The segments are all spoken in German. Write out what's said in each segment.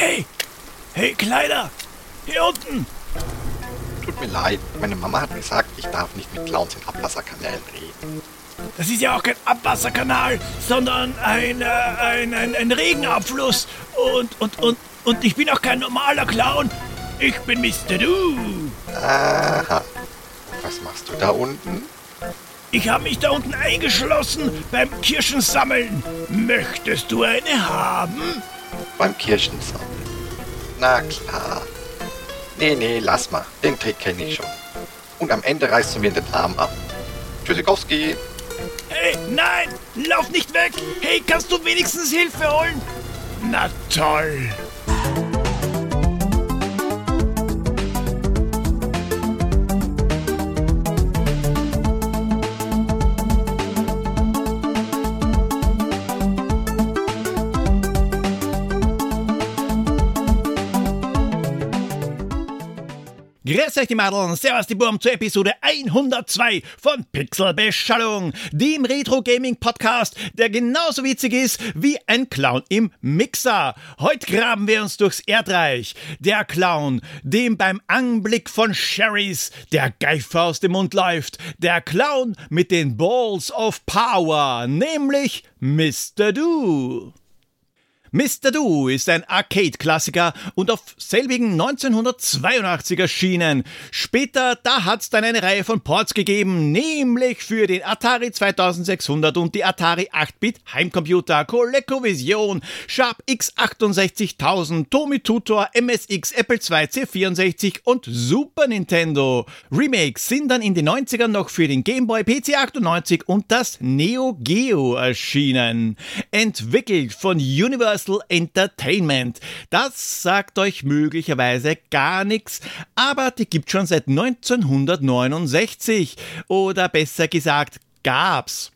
Hey, hey Kleider, hier unten. Tut mir leid, meine Mama hat gesagt, ich darf nicht mit Clowns in Abwasserkanälen reden. Das ist ja auch kein Abwasserkanal, sondern ein, äh, ein, ein, ein Regenabfluss. Und, und, und, und ich bin auch kein normaler Clown. Ich bin Mr. Du. Aha. Was machst du da unten? Ich habe mich da unten eingeschlossen beim Kirschensammeln. Möchtest du eine haben? Beim Kirschensammeln. Na klar. Nee, nee, lass mal. Den Trick kenne ich schon. Und am Ende reißt du mir den Arm ab. Tschüssikowski. Hey, nein! Lauf nicht weg! Hey, kannst du wenigstens Hilfe holen? Na toll! Grüß euch die Madeln, servus die Burm zur Episode 102 von Pixelbeschallung, dem Retro-Gaming-Podcast, der genauso witzig ist wie ein Clown im Mixer. Heute graben wir uns durchs Erdreich. Der Clown, dem beim Anblick von Sherrys der Geifer aus dem Mund läuft. Der Clown mit den Balls of Power, nämlich Mr. Do. Mr. Do ist ein Arcade-Klassiker und auf selbigen 1982 erschienen. Später, da hat's dann eine Reihe von Ports gegeben, nämlich für den Atari 2600 und die Atari 8-Bit Heimcomputer, ColecoVision, Sharp X68000, Tomy Tutor, MSX, Apple II, C64 und Super Nintendo. Remakes sind dann in den 90ern noch für den Game Boy PC 98 und das Neo Geo erschienen. Entwickelt von Universal Universal Entertainment. Das sagt euch möglicherweise gar nichts, aber die gibt schon seit 1969 oder besser gesagt gab's.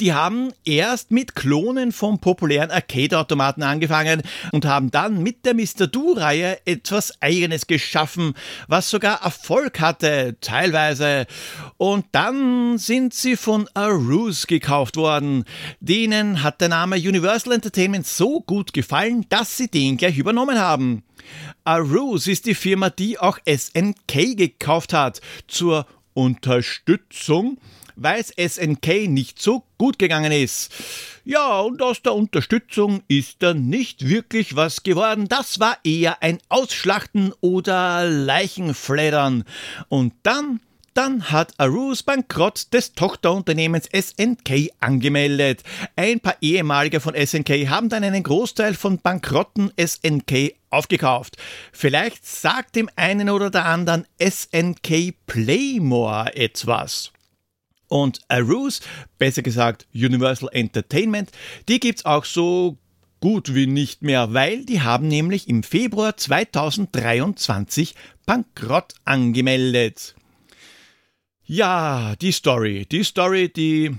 Die haben erst mit Klonen von populären Arcade-Automaten angefangen und haben dann mit der Mr. Do-Reihe etwas Eigenes geschaffen, was sogar Erfolg hatte, teilweise. Und dann sind sie von Aruse gekauft worden. Denen hat der Name Universal Entertainment so gut gefallen, dass sie den gleich übernommen haben. Aruse ist die Firma, die auch SNK gekauft hat. Zur Unterstützung weil es SNK nicht so gut gegangen ist. Ja, und aus der Unterstützung ist dann nicht wirklich was geworden. Das war eher ein Ausschlachten oder Leichenfleddern. Und dann dann hat Arus Bankrott des Tochterunternehmens SNK angemeldet. Ein paar ehemalige von SNK haben dann einen Großteil von bankrotten SNK aufgekauft. Vielleicht sagt dem einen oder der anderen SNK Playmore etwas. Und Aruse, besser gesagt Universal Entertainment, die gibt's auch so gut wie nicht mehr, weil die haben nämlich im Februar 2023 Bankrott angemeldet. Ja, die Story, die Story, die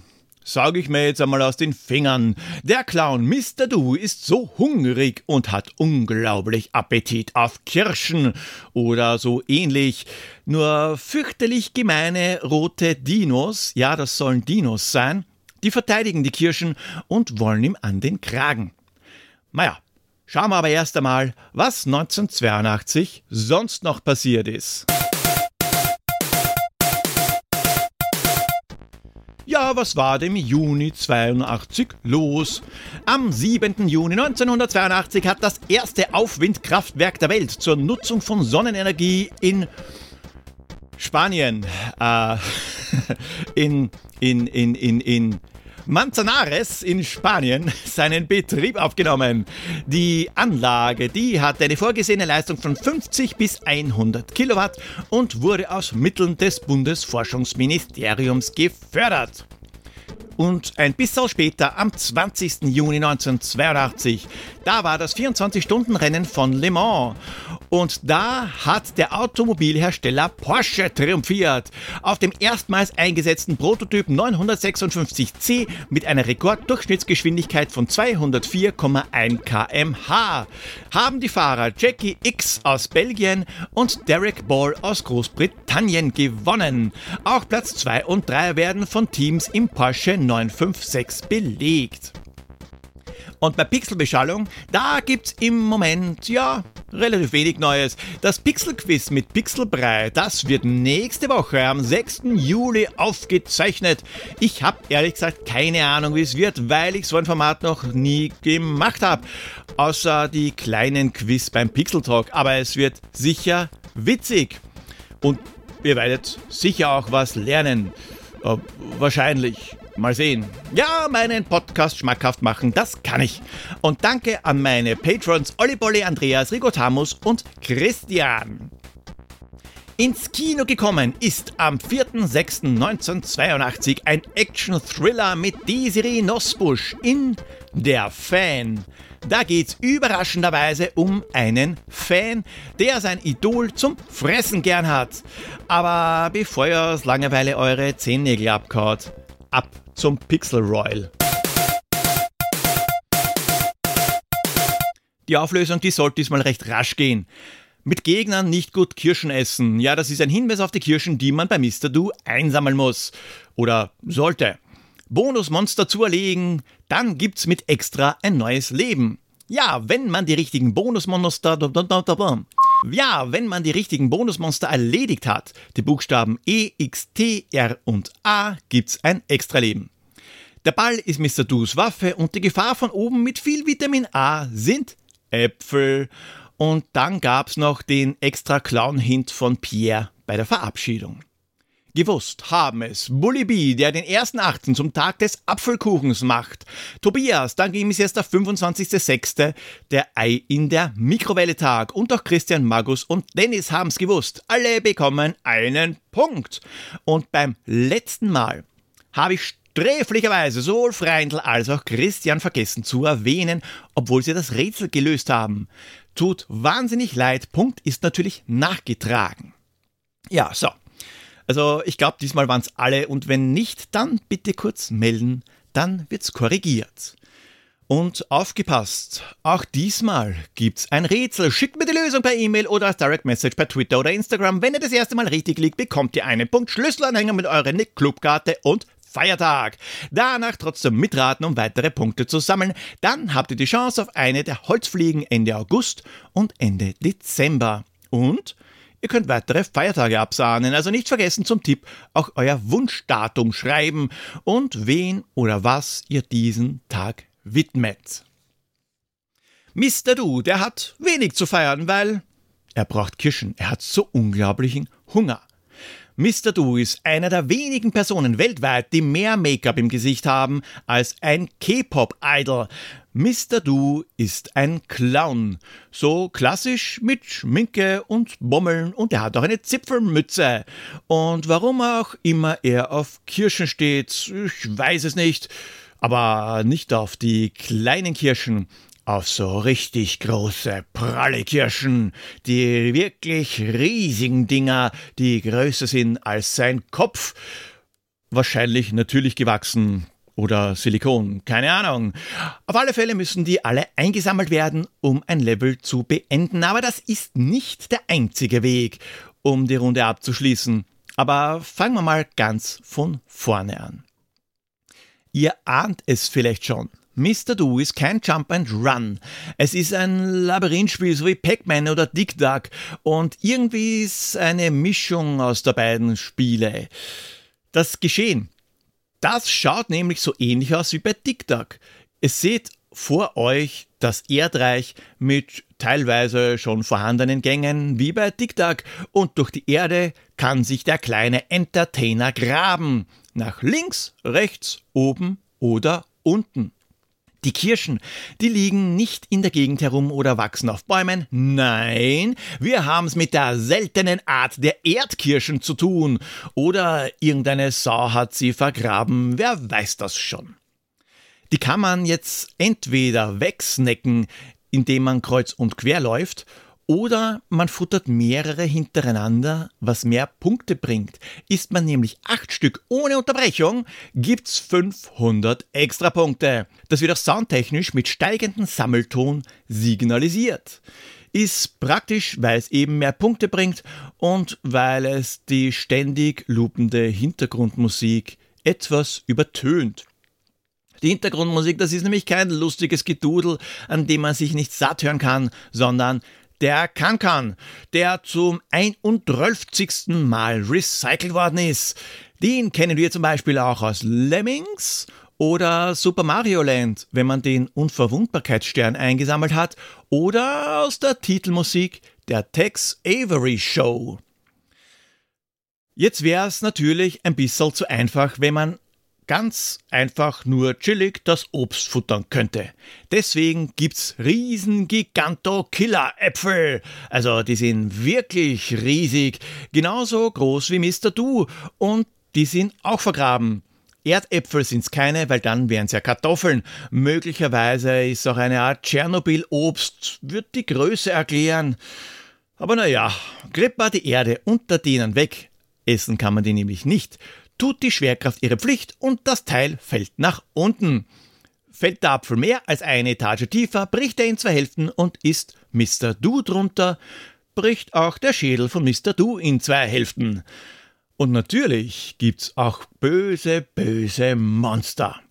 sage ich mir jetzt einmal aus den Fingern. Der Clown Mr. Do ist so hungrig und hat unglaublich Appetit auf Kirschen oder so ähnlich. Nur fürchterlich gemeine rote Dinos, ja, das sollen Dinos sein, die verteidigen die Kirschen und wollen ihm an den Kragen. Naja, schauen wir aber erst einmal, was 1982 sonst noch passiert ist. Ja, was war dem Juni 82 los? Am 7. Juni 1982 hat das erste Aufwindkraftwerk der Welt zur Nutzung von Sonnenenergie in Spanien, äh, in, in, in, in, in Manzanares in Spanien seinen Betrieb aufgenommen. Die Anlage, die hat eine vorgesehene Leistung von 50 bis 100 Kilowatt und wurde aus Mitteln des Bundesforschungsministeriums gefördert. Und ein bisschen später, am 20. Juni 1982, da war das 24-Stunden-Rennen von Le Mans. Und da hat der Automobilhersteller Porsche triumphiert. Auf dem erstmals eingesetzten Prototyp 956C mit einer Rekorddurchschnittsgeschwindigkeit von 204,1 kmh haben die Fahrer Jackie X aus Belgien und Derek Ball aus Großbritannien gewonnen. Auch Platz 2 und 3 werden von Teams im Porsche 956 belegt. Und bei Pixelbeschallung, da gibt's im Moment, ja, relativ wenig Neues. Das Pixelquiz mit Pixelbrei, das wird nächste Woche am 6. Juli aufgezeichnet. Ich habe ehrlich gesagt keine Ahnung, wie es wird, weil ich so ein Format noch nie gemacht habe. Außer die kleinen Quiz beim Pixel Talk. Aber es wird sicher witzig. Und ihr werdet sicher auch was lernen. Äh, wahrscheinlich. Mal sehen. Ja, meinen Podcast schmackhaft machen, das kann ich. Und danke an meine Patrons Olli Bolli, Andreas, Rigotamus und Christian. Ins Kino gekommen ist am 4.6.1982 ein Action-Thriller mit Desiree Nosbusch in Der Fan. Da geht's überraschenderweise um einen Fan, der sein Idol zum Fressen gern hat. Aber bevor ihr aus Langeweile eure Zehennägel abkaut, ab zum Pixel Royal. Die Auflösung, die sollte diesmal recht rasch gehen. Mit Gegnern nicht gut Kirschen essen. Ja, das ist ein Hinweis auf die Kirschen, die man bei Mr. Do einsammeln muss. Oder sollte. Bonusmonster zu erlegen, dann gibt's mit extra ein neues Leben. Ja, wenn man die richtigen Bonusmonster. Ja, wenn man die richtigen Bonusmonster erledigt hat, die Buchstaben E, X, T, R und A, gibt's ein Extra-Leben. Der Ball ist Mr. Do's Waffe und die Gefahr von oben mit viel Vitamin A sind Äpfel. Und dann gab's noch den extra Clown-Hint von Pierre bei der Verabschiedung. Gewusst haben es Bully B, der den ersten Achten zum Tag des Apfelkuchens macht. Tobias, dann ging es jetzt der 25.06., der Ei in der Mikrowelle Tag. Und auch Christian Magus und Dennis haben's gewusst. Alle bekommen einen Punkt. Und beim letzten Mal habe ich sträflicherweise sowohl Freindl als auch Christian vergessen zu erwähnen, obwohl sie das Rätsel gelöst haben. Tut wahnsinnig leid, Punkt ist natürlich nachgetragen. Ja, so. Also ich glaube, diesmal waren es alle und wenn nicht, dann bitte kurz melden, dann wird's korrigiert. Und aufgepasst, auch diesmal gibt's ein Rätsel. Schickt mir die Lösung per E-Mail oder als Direct Message per Twitter oder Instagram. Wenn ihr das erste Mal richtig liegt, bekommt ihr einen Punkt Schlüsselanhänger mit eurer Nick Clubkarte und Feiertag. Danach trotzdem mitraten, um weitere Punkte zu sammeln. Dann habt ihr die Chance auf eine der Holzfliegen Ende August und Ende Dezember. Und Ihr könnt weitere Feiertage absahnen, also nicht vergessen zum Tipp auch euer Wunschdatum schreiben und wen oder was ihr diesen Tag widmet. Mr. Du, der hat wenig zu feiern, weil er braucht Kirschen, er hat so unglaublichen Hunger. Mr. Do ist einer der wenigen Personen weltweit, die mehr Make-up im Gesicht haben als ein K-Pop-Idol. Mr. Do ist ein Clown. So klassisch mit Schminke und Bommeln und er hat auch eine Zipfelmütze. Und warum auch immer er auf Kirschen steht, ich weiß es nicht. Aber nicht auf die kleinen Kirschen auf so richtig große, pralle Kirschen, die wirklich riesigen Dinger, die größer sind als sein Kopf. Wahrscheinlich natürlich gewachsen oder Silikon, keine Ahnung. Auf alle Fälle müssen die alle eingesammelt werden, um ein Level zu beenden, aber das ist nicht der einzige Weg, um die Runde abzuschließen. Aber fangen wir mal ganz von vorne an. Ihr ahnt es vielleicht schon. Mr. Do ist kein Jump and Run. Es ist ein Labyrinthspiel, so wie Pac-Man oder Dick Duck. Und irgendwie ist eine Mischung aus der beiden Spiele. Das Geschehen. Das schaut nämlich so ähnlich aus wie bei Dick Duck. Es seht vor euch das Erdreich mit teilweise schon vorhandenen Gängen wie bei Dick Duck und durch die Erde kann sich der kleine Entertainer graben. Nach links, rechts, oben oder unten. Die Kirschen, die liegen nicht in der Gegend herum oder wachsen auf Bäumen. Nein, wir haben es mit der seltenen Art der Erdkirschen zu tun. Oder irgendeine Sau hat sie vergraben, wer weiß das schon. Die kann man jetzt entweder wegsnacken, indem man kreuz und quer läuft, oder man futtert mehrere hintereinander, was mehr Punkte bringt. Ist man nämlich acht Stück ohne Unterbrechung, gibt's 500 extra Punkte. Das wird auch soundtechnisch mit steigendem Sammelton signalisiert. Ist praktisch, weil es eben mehr Punkte bringt und weil es die ständig lupende Hintergrundmusik etwas übertönt. Die Hintergrundmusik, das ist nämlich kein lustiges Gedudel, an dem man sich nicht satt hören kann, sondern der Kankan, der zum 31. Mal recycelt worden ist. Den kennen wir zum Beispiel auch aus Lemmings oder Super Mario Land, wenn man den Unverwundbarkeitsstern eingesammelt hat, oder aus der Titelmusik der Tex Avery Show. Jetzt wäre es natürlich ein bisschen zu einfach, wenn man ganz einfach nur chillig das Obst futtern könnte. Deswegen gibt's riesen Giganto-Killer-Äpfel. Also die sind wirklich riesig, genauso groß wie Mr. Du und die sind auch vergraben. Erdäpfel sind's keine, weil dann wären's ja Kartoffeln. Möglicherweise ist auch eine Art Tschernobyl-Obst, wird die Größe erklären. Aber naja, gräbt mal die Erde unter denen weg. Essen kann man die nämlich nicht tut die Schwerkraft ihre Pflicht und das Teil fällt nach unten. Fällt der Apfel mehr als eine Etage tiefer, bricht er in zwei Hälften und ist Mr. Do drunter, bricht auch der Schädel von Mr. Do in zwei Hälften. Und natürlich gibt's auch böse, böse Monster.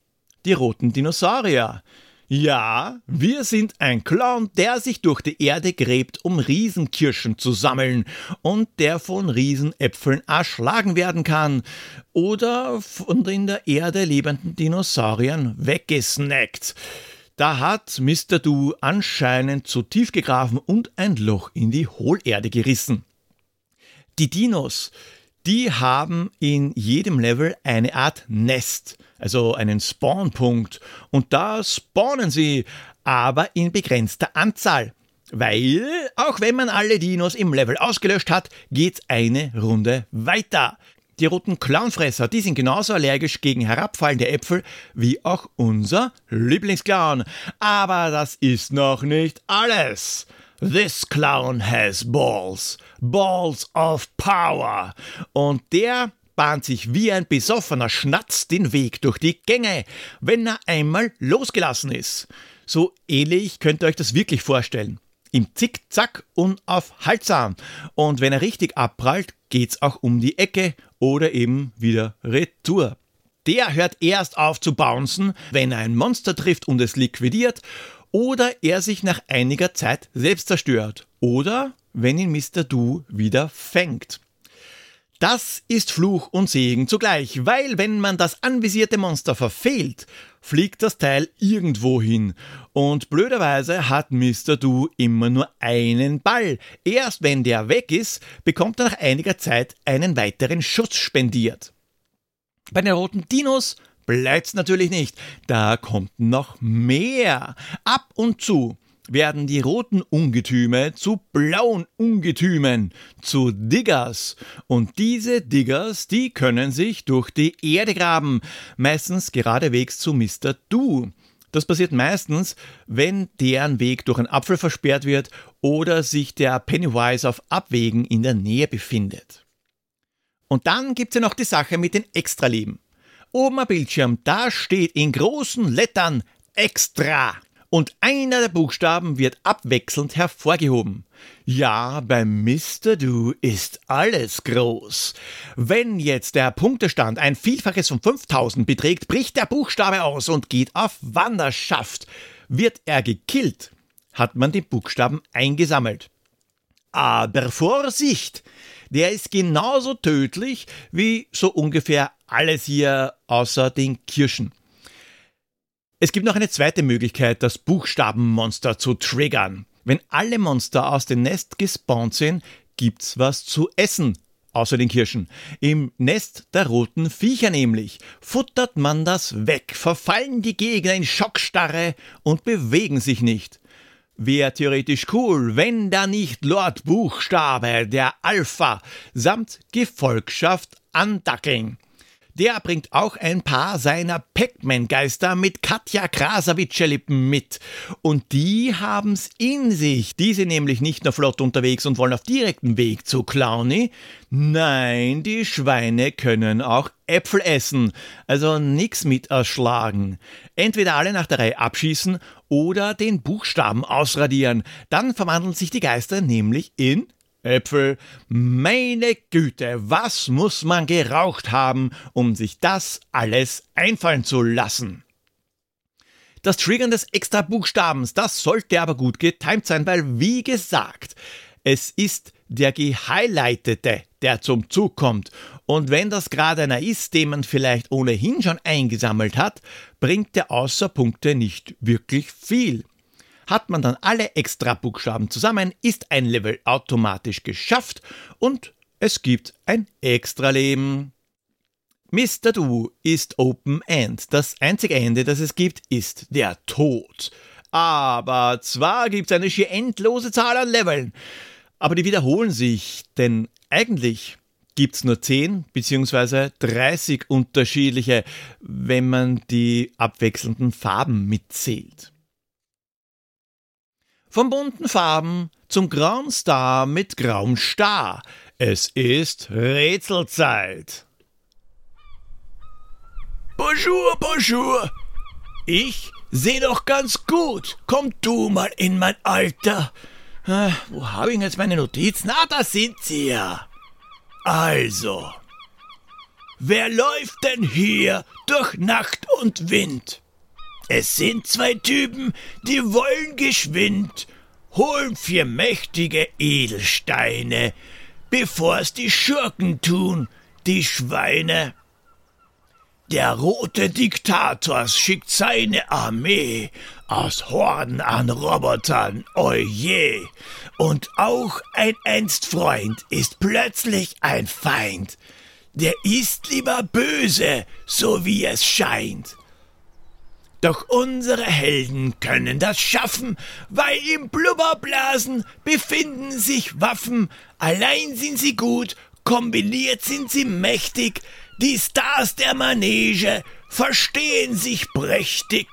Die roten Dinosaurier. Ja, wir sind ein Clown, der sich durch die Erde gräbt, um Riesenkirschen zu sammeln und der von Riesenäpfeln erschlagen werden kann oder von in der Erde lebenden Dinosauriern weggesnackt. Da hat Mr. Du anscheinend zu tief gegraben und ein Loch in die Hohlerde gerissen. Die Dinos, die haben in jedem Level eine Art Nest also einen Spawnpunkt. Und da spawnen sie, aber in begrenzter Anzahl. Weil, auch wenn man alle Dinos im Level ausgelöscht hat, geht's eine Runde weiter. Die roten Clownfresser, die sind genauso allergisch gegen herabfallende Äpfel wie auch unser Lieblingsclown. Aber das ist noch nicht alles. This clown has balls. Balls of power. Und der bahnt sich wie ein besoffener Schnatz den Weg durch die Gänge, wenn er einmal losgelassen ist. So ähnlich könnt ihr euch das wirklich vorstellen. Im Zickzack unaufhaltsam. Und wenn er richtig abprallt, geht's auch um die Ecke oder eben wieder retour. Der hört erst auf zu bouncen, wenn er ein Monster trifft und es liquidiert, oder er sich nach einiger Zeit selbst zerstört, oder wenn ihn Mr. Du wieder fängt. Das ist Fluch und Segen zugleich, weil wenn man das anvisierte Monster verfehlt, fliegt das Teil irgendwo hin. Und blöderweise hat Mr. Do immer nur einen Ball. Erst wenn der weg ist, bekommt er nach einiger Zeit einen weiteren Schuss spendiert. Bei den roten Dinos bleibt's natürlich nicht. Da kommt noch mehr. Ab und zu werden die roten Ungetüme zu blauen Ungetümen, zu Diggers. Und diese Diggers, die können sich durch die Erde graben, meistens geradewegs zu Mr. Do. Das passiert meistens, wenn deren Weg durch einen Apfel versperrt wird oder sich der Pennywise auf Abwägen in der Nähe befindet. Und dann gibt's ja noch die Sache mit den Extraleben. Oben am Bildschirm, da steht in großen Lettern Extra und einer der Buchstaben wird abwechselnd hervorgehoben. Ja, beim Mr. Do ist alles groß. Wenn jetzt der Punktestand ein Vielfaches von 5000 beträgt, bricht der Buchstabe aus und geht auf Wanderschaft. Wird er gekillt, hat man den Buchstaben eingesammelt. Aber Vorsicht! Der ist genauso tödlich wie so ungefähr alles hier außer den Kirschen. Es gibt noch eine zweite Möglichkeit, das Buchstabenmonster zu triggern. Wenn alle Monster aus dem Nest gespawnt sind, gibt's was zu essen. Außer den Kirschen. Im Nest der roten Viecher nämlich. Futtert man das weg, verfallen die Gegner in Schockstarre und bewegen sich nicht. Wäre theoretisch cool, wenn da nicht Lord Buchstabe, der Alpha, samt Gefolgschaft andackeln. Der bringt auch ein paar seiner Pac-Man-Geister mit Katja Krasavitsche-Lippen mit. Und die haben's in sich. Die sind nämlich nicht nur flott unterwegs und wollen auf direktem Weg zu Clowny. Nein, die Schweine können auch Äpfel essen. Also nix mit erschlagen. Entweder alle nach der Reihe abschießen oder den Buchstaben ausradieren. Dann verwandeln sich die Geister nämlich in Äpfel. Meine Güte, was muss man geraucht haben, um sich das alles einfallen zu lassen? Das Triggern des extra Buchstabens, das sollte aber gut getimt sein, weil wie gesagt, es ist der Gehighlightete, der zum Zug kommt. Und wenn das gerade einer ist, den man vielleicht ohnehin schon eingesammelt hat, bringt der Außerpunkte nicht wirklich viel. Hat man dann alle Extra-Buchstaben zusammen, ist ein Level automatisch geschafft und es gibt ein Extra-Leben. Mr. Do ist Open End. Das einzige Ende, das es gibt, ist der Tod. Aber zwar gibt es eine schier endlose Zahl an Leveln. Aber die wiederholen sich, denn eigentlich gibt es nur 10 bzw. 30 unterschiedliche, wenn man die abwechselnden Farben mitzählt. Von bunten Farben zum grauen Star mit grauem Star. Es ist Rätselzeit. Bonjour, bonjour. Ich seh doch ganz gut. Komm du mal in mein Alter. Äh, wo habe ich jetzt meine Notizen? Ah, da sind sie ja. Also, wer läuft denn hier durch Nacht und Wind? Es sind zwei Typen, die wollen geschwind, holen vier mächtige Edelsteine, bevor's die Schurken tun, die Schweine. Der rote Diktator schickt seine Armee aus Horden an Robotern, oje. Und auch ein einst Freund ist plötzlich ein Feind. Der ist lieber böse, so wie es scheint. Doch unsere Helden können das schaffen, weil im Blubberblasen befinden sich Waffen, allein sind sie gut, kombiniert sind sie mächtig, die Stars der Manege verstehen sich prächtig.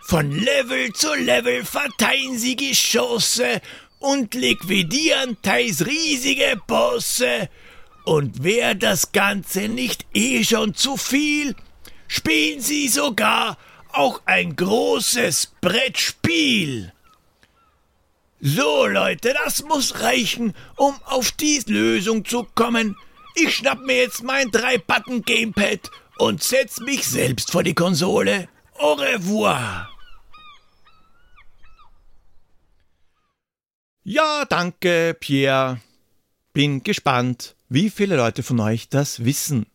Von Level zu Level verteilen sie Geschosse und liquidieren teils riesige Bosse. Und wer das Ganze nicht eh schon zu viel, spielen sie sogar auch ein großes Brettspiel. So, Leute, das muss reichen, um auf die Lösung zu kommen, ich schnapp mir jetzt mein Drei-Button-Gamepad und setz mich selbst vor die Konsole. Au revoir. Ja, danke, Pierre. Bin gespannt, wie viele Leute von euch das wissen.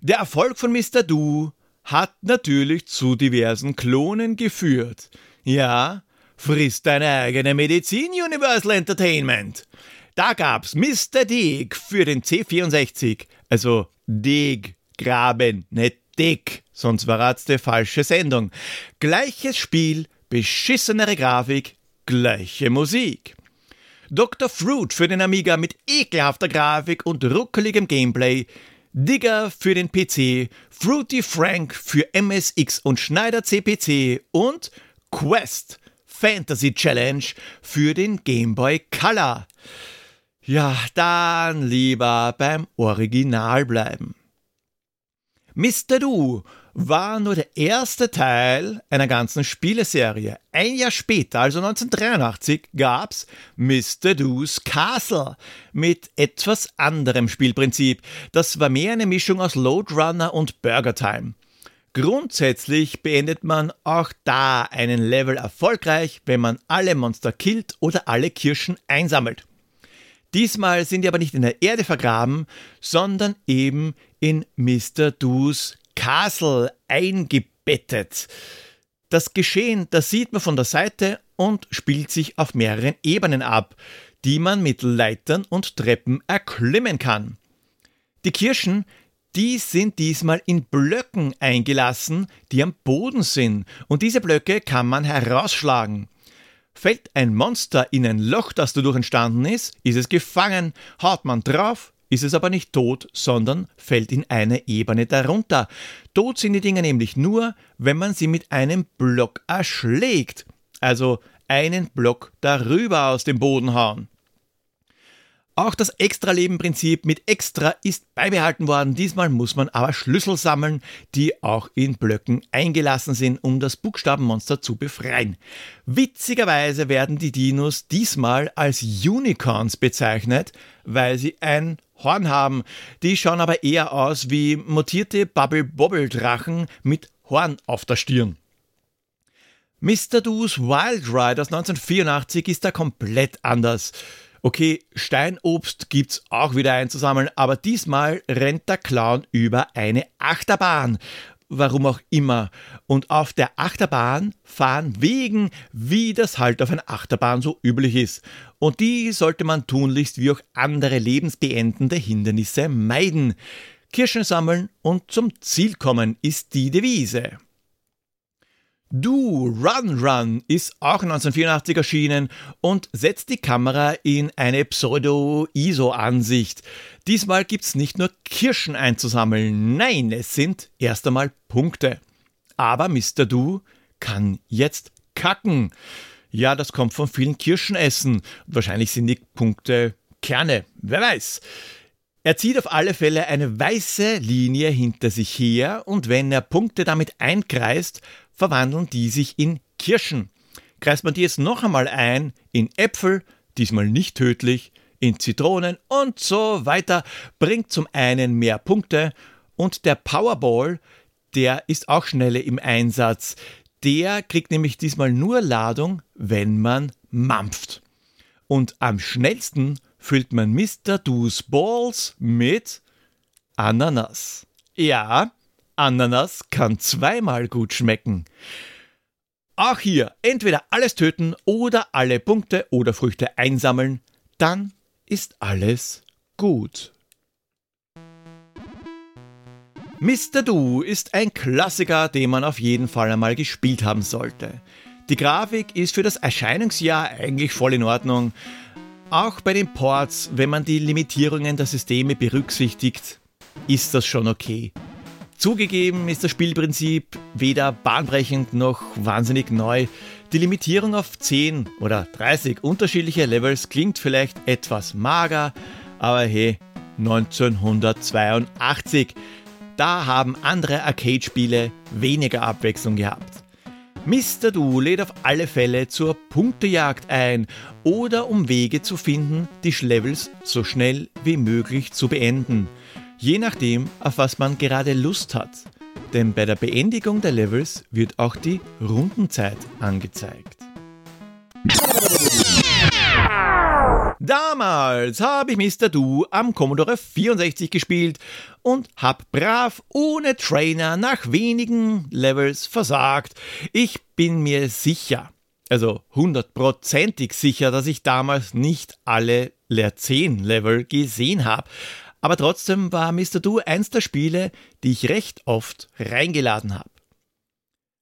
Der Erfolg von Mr. Do hat natürlich zu diversen Klonen geführt. Ja, frisst deine eigene Medizin, Universal Entertainment. Da gab's Mr. Dig für den C64, also Dig graben, nicht Dig, sonst war's die falsche Sendung. Gleiches Spiel, beschissenere Grafik, gleiche Musik. Dr. Fruit für den Amiga mit ekelhafter Grafik und ruckeligem Gameplay, Digger für den PC, Fruity Frank für MSX und Schneider CPC und Quest Fantasy Challenge für den Game Boy Color. Ja, dann lieber beim Original bleiben. Mr. Do war nur der erste Teil einer ganzen Spieleserie. Ein Jahr später, also 1983, gab's Mr. Do's Castle mit etwas anderem Spielprinzip. Das war mehr eine Mischung aus Load Runner und Burger Time. Grundsätzlich beendet man auch da einen Level erfolgreich, wenn man alle Monster killt oder alle Kirschen einsammelt. Diesmal sind die aber nicht in der Erde vergraben, sondern eben in Mr. Do's Castle eingebettet. Das Geschehen, das sieht man von der Seite und spielt sich auf mehreren Ebenen ab, die man mit Leitern und Treppen erklimmen kann. Die Kirschen, die sind diesmal in Blöcken eingelassen, die am Boden sind, und diese Blöcke kann man herausschlagen. Fällt ein Monster in ein Loch, das dadurch entstanden ist, ist es gefangen. Haut man drauf, ist es aber nicht tot, sondern fällt in eine Ebene darunter. Tot sind die Dinger nämlich nur, wenn man sie mit einem Block erschlägt. Also einen Block darüber aus dem Boden hauen. Auch das Extra-Leben-Prinzip mit Extra ist beibehalten worden. Diesmal muss man aber Schlüssel sammeln, die auch in Blöcken eingelassen sind, um das Buchstabenmonster zu befreien. Witzigerweise werden die Dinos diesmal als Unicorns bezeichnet, weil sie ein Horn haben. Die schauen aber eher aus wie mutierte Bubble-Bobble-Drachen mit Horn auf der Stirn. Mr. Do's Wild Ride aus 1984 ist da komplett anders. Okay, Steinobst gibt's auch wieder einzusammeln, aber diesmal rennt der Clown über eine Achterbahn. Warum auch immer. Und auf der Achterbahn fahren Wegen, wie das halt auf einer Achterbahn so üblich ist. Und die sollte man tunlichst wie auch andere lebensbeendende Hindernisse meiden. Kirschen sammeln und zum Ziel kommen ist die Devise. Do Run Run ist auch 1984 erschienen und setzt die Kamera in eine Pseudo-ISO-Ansicht. Diesmal gibt's nicht nur Kirschen einzusammeln, nein, es sind erst einmal Punkte. Aber Mr. Do kann jetzt kacken. Ja, das kommt von vielen Kirschenessen. Wahrscheinlich sind die Punkte Kerne, wer weiß. Er zieht auf alle Fälle eine weiße Linie hinter sich her und wenn er Punkte damit einkreist, verwandeln die sich in Kirschen. Kreist man die jetzt noch einmal ein in Äpfel, diesmal nicht tödlich, in Zitronen und so weiter, bringt zum einen mehr Punkte und der Powerball, der ist auch schneller im Einsatz. Der kriegt nämlich diesmal nur Ladung, wenn man mampft. Und am schnellsten füllt man Mr. Do's Balls mit Ananas. Ja, Ananas kann zweimal gut schmecken. Auch hier entweder alles töten oder alle Punkte oder Früchte einsammeln, dann ist alles gut. Mr. Do ist ein Klassiker, den man auf jeden Fall einmal gespielt haben sollte. Die Grafik ist für das Erscheinungsjahr eigentlich voll in Ordnung. Auch bei den Ports, wenn man die Limitierungen der Systeme berücksichtigt, ist das schon okay. Zugegeben ist das Spielprinzip weder bahnbrechend noch wahnsinnig neu. Die Limitierung auf 10 oder 30 unterschiedliche Levels klingt vielleicht etwas mager, aber hey, 1982. Da haben andere Arcade-Spiele weniger Abwechslung gehabt. Mr. Du lädt auf alle Fälle zur Punktejagd ein oder um Wege zu finden, die Levels so schnell wie möglich zu beenden je nachdem, auf was man gerade Lust hat. Denn bei der Beendigung der Levels wird auch die Rundenzeit angezeigt. Damals habe ich Mr. Do am Commodore 64 gespielt und hab brav ohne Trainer nach wenigen Levels versagt. Ich bin mir sicher, also hundertprozentig sicher, dass ich damals nicht alle Leer 10 Level gesehen habe. Aber trotzdem war Mr. Do eins der Spiele, die ich recht oft reingeladen habe.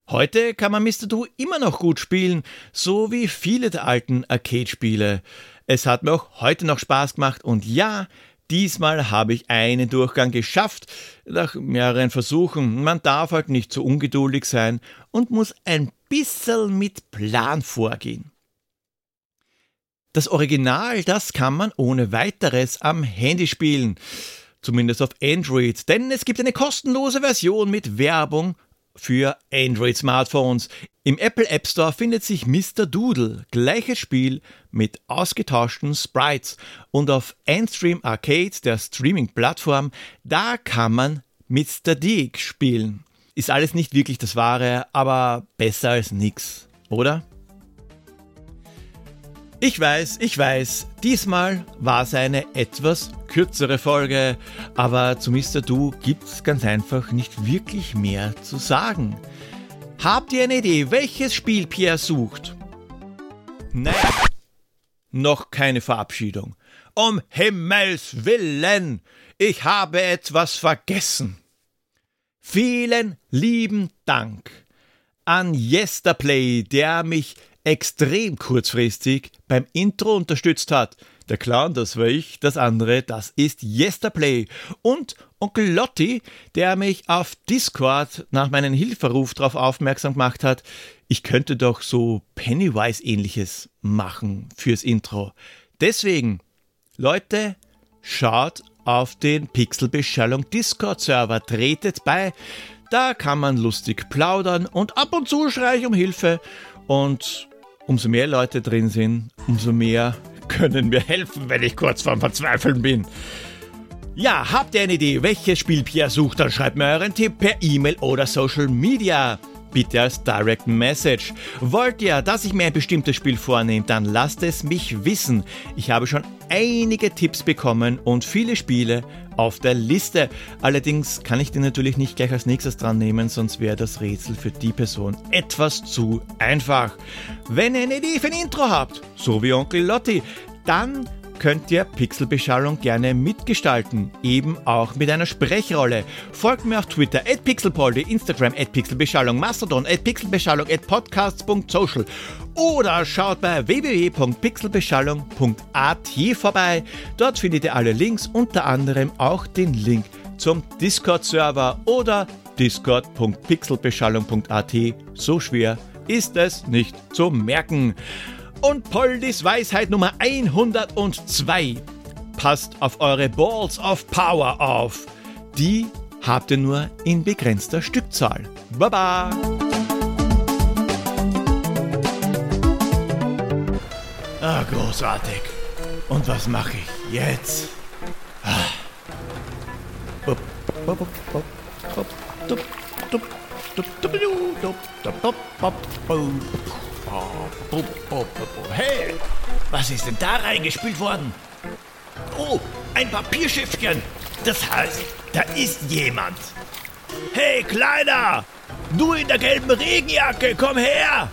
Heute kann man Mr. Do immer noch gut spielen, so wie viele der alten Arcade-Spiele. Es hat mir auch heute noch Spaß gemacht und ja, diesmal habe ich einen Durchgang geschafft, nach mehreren Versuchen. Man darf halt nicht zu ungeduldig sein und muss ein bisschen mit Plan vorgehen. Das Original, das kann man ohne weiteres am Handy spielen. Zumindest auf Android, denn es gibt eine kostenlose Version mit Werbung für Android-Smartphones. Im Apple App Store findet sich Mr. Doodle, gleiches Spiel mit ausgetauschten Sprites. Und auf Endstream Arcade, der Streaming-Plattform, da kann man Mr. Dig spielen. Ist alles nicht wirklich das Wahre, aber besser als nix, oder? Ich weiß, ich weiß, diesmal war es eine etwas kürzere Folge, aber zu Mr. Do gibt's ganz einfach nicht wirklich mehr zu sagen. Habt ihr eine Idee, welches Spiel Pierre sucht? Nein, noch keine Verabschiedung. Um Himmels willen, ich habe etwas vergessen. Vielen lieben Dank an Yesterplay, der mich extrem kurzfristig beim Intro unterstützt hat. Der Clown, das war ich, das andere, das ist Yesterplay. Und Onkel Lotti, der mich auf Discord nach meinem Hilferuf darauf aufmerksam gemacht hat, ich könnte doch so Pennywise-ähnliches machen fürs Intro. Deswegen, Leute, schaut auf den Pixelbeschallung Discord-Server, tretet bei. Da kann man lustig plaudern und ab und zu schreie ich um Hilfe. Und umso mehr Leute drin sind, umso mehr können mir helfen, wenn ich kurz vorm Verzweifeln bin. Ja, habt ihr eine Idee, welches Spiel Pierre sucht, dann schreibt mir euren Tipp per E-Mail oder Social Media. bitte als Direct Message. Wollt ihr, dass ich mir ein bestimmtes Spiel vornehme, dann lasst es mich wissen. Ich habe schon einige Tipps bekommen und viele Spiele auf der Liste. Allerdings kann ich die natürlich nicht gleich als nächstes dran nehmen, sonst wäre das Rätsel für die Person etwas zu einfach. Wenn ihr eine Idee für ein Intro habt, so wie Onkel Lotti, dann könnt ihr Pixelbeschallung gerne mitgestalten, eben auch mit einer Sprechrolle. Folgt mir auf Twitter at pixelpoldi, Instagram at pixelbeschallung, Mastodon at pixelbeschallung at podcasts.social oder schaut bei www.pixelbeschallung.at vorbei. Dort findet ihr alle Links, unter anderem auch den Link zum Discord-Server oder discord.pixelbeschallung.at. So schwer ist es nicht zu merken. Und Poldis Weisheit Nummer 102. Passt auf eure Balls of Power auf. Die habt ihr nur in begrenzter Stückzahl. Baba! Ah, großartig. Und was mache ich jetzt? Ah. Hey, was ist denn da reingespült worden? Oh, ein Papierschiffchen. Das heißt, da ist jemand. Hey, Kleiner! Du in der gelben Regenjacke, komm her!